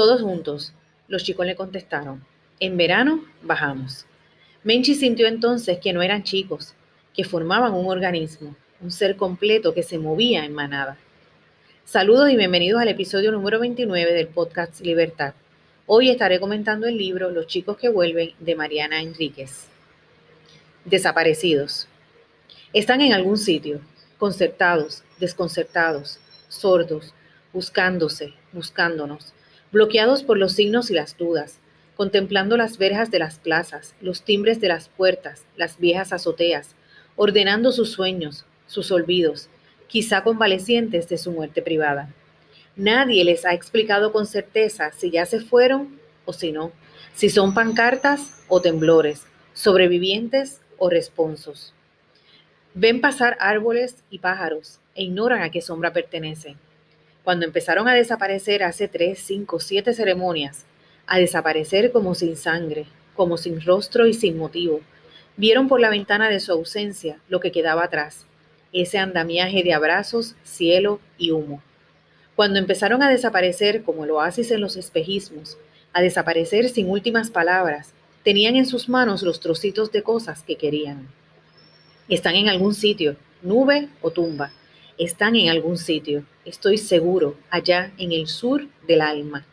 Todos juntos, los chicos le contestaron, en verano bajamos. Menchi sintió entonces que no eran chicos, que formaban un organismo, un ser completo que se movía en manada. Saludos y bienvenidos al episodio número 29 del podcast Libertad. Hoy estaré comentando el libro Los chicos que vuelven de Mariana Enríquez. Desaparecidos. Están en algún sitio, concertados, desconcertados, sordos, buscándose, buscándonos, bloqueados por los signos y las dudas, contemplando las verjas de las plazas, los timbres de las puertas, las viejas azoteas, ordenando sus sueños, sus olvidos, quizá convalecientes de su muerte privada. Nadie les ha explicado con certeza si ya se fueron o si no, si son pancartas o temblores, sobrevivientes o responsos. Ven pasar árboles y pájaros e ignoran a qué sombra pertenecen. Cuando empezaron a desaparecer hace tres, cinco, siete ceremonias, a desaparecer como sin sangre, como sin rostro y sin motivo, vieron por la ventana de su ausencia lo que quedaba atrás, ese andamiaje de abrazos, cielo y humo. Cuando empezaron a desaparecer como el oasis en los espejismos, a desaparecer sin últimas palabras, tenían en sus manos los trocitos de cosas que querían. Están en algún sitio, nube o tumba. Están en algún sitio, estoy seguro, allá en el sur del alma.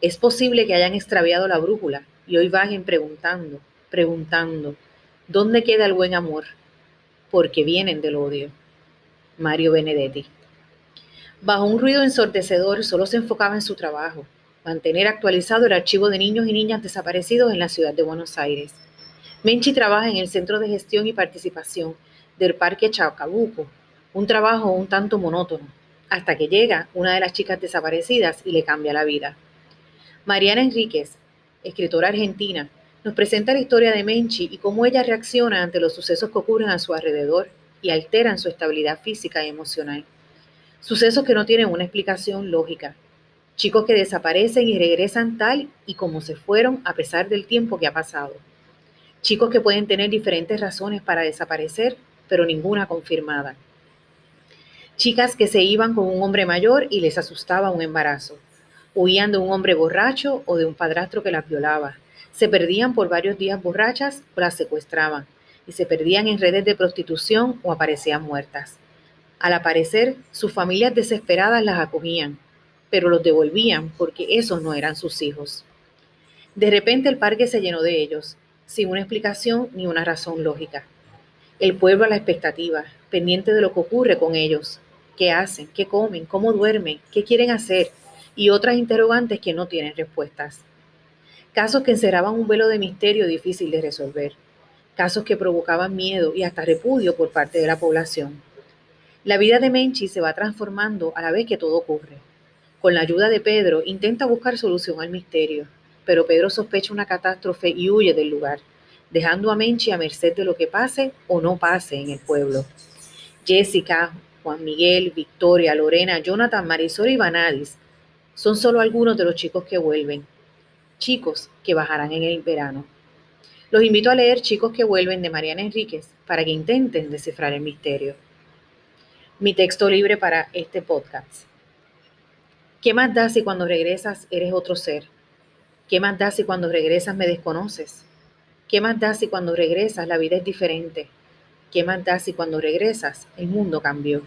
Es posible que hayan extraviado la brújula y hoy vayan preguntando, preguntando, ¿dónde queda el buen amor? porque vienen del odio. Mario Benedetti. Bajo un ruido ensordecedor, solo se enfocaba en su trabajo, mantener actualizado el archivo de niños y niñas desaparecidos en la ciudad de Buenos Aires. Menchi trabaja en el Centro de Gestión y Participación del Parque Chacabuco, un trabajo un tanto monótono, hasta que llega una de las chicas desaparecidas y le cambia la vida. Mariana Enríquez, escritora argentina, nos presenta la historia de Menchi y cómo ella reacciona ante los sucesos que ocurren a su alrededor y alteran su estabilidad física y emocional. Sucesos que no tienen una explicación lógica. Chicos que desaparecen y regresan tal y como se fueron a pesar del tiempo que ha pasado. Chicos que pueden tener diferentes razones para desaparecer, pero ninguna confirmada. Chicas que se iban con un hombre mayor y les asustaba un embarazo. Huían de un hombre borracho o de un padrastro que las violaba se perdían por varios días borrachas o las secuestraban y se perdían en redes de prostitución o aparecían muertas. Al aparecer, sus familias desesperadas las acogían, pero los devolvían porque esos no eran sus hijos. De repente el parque se llenó de ellos, sin una explicación ni una razón lógica. El pueblo a la expectativa, pendiente de lo que ocurre con ellos, qué hacen, qué comen, cómo duermen, qué quieren hacer y otras interrogantes que no tienen respuestas casos que encerraban un velo de misterio difícil de resolver, casos que provocaban miedo y hasta repudio por parte de la población. La vida de Menchi se va transformando a la vez que todo ocurre. Con la ayuda de Pedro intenta buscar solución al misterio, pero Pedro sospecha una catástrofe y huye del lugar, dejando a Menchi a merced de lo que pase o no pase en el pueblo. Jessica, Juan Miguel, Victoria, Lorena, Jonathan, Marisol y Vanadis son solo algunos de los chicos que vuelven, Chicos que bajarán en el verano. Los invito a leer Chicos que vuelven de Mariana Enríquez para que intenten descifrar el misterio. Mi texto libre para este podcast. ¿Qué más da si cuando regresas eres otro ser? ¿Qué más da si cuando regresas me desconoces? ¿Qué más da si cuando regresas la vida es diferente? ¿Qué más da si cuando regresas el mundo cambió?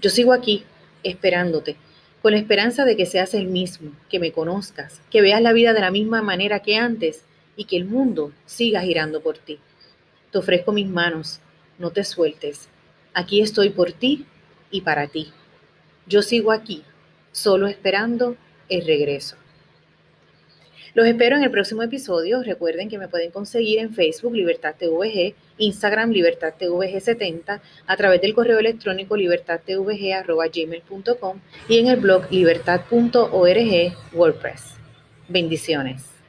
Yo sigo aquí, esperándote, con la esperanza de que seas el mismo, que me conozcas, que veas la vida de la misma manera que antes y que el mundo siga girando por ti. Te ofrezco mis manos, no te sueltes. Aquí estoy por ti y para ti. Yo sigo aquí, solo esperando el regreso. Los espero en el próximo episodio. Recuerden que me pueden conseguir en Facebook Libertad TVG, Instagram Libertad TVG 70, a través del correo electrónico libertadtvg.gmail.com y en el blog libertad.org WordPress. Bendiciones.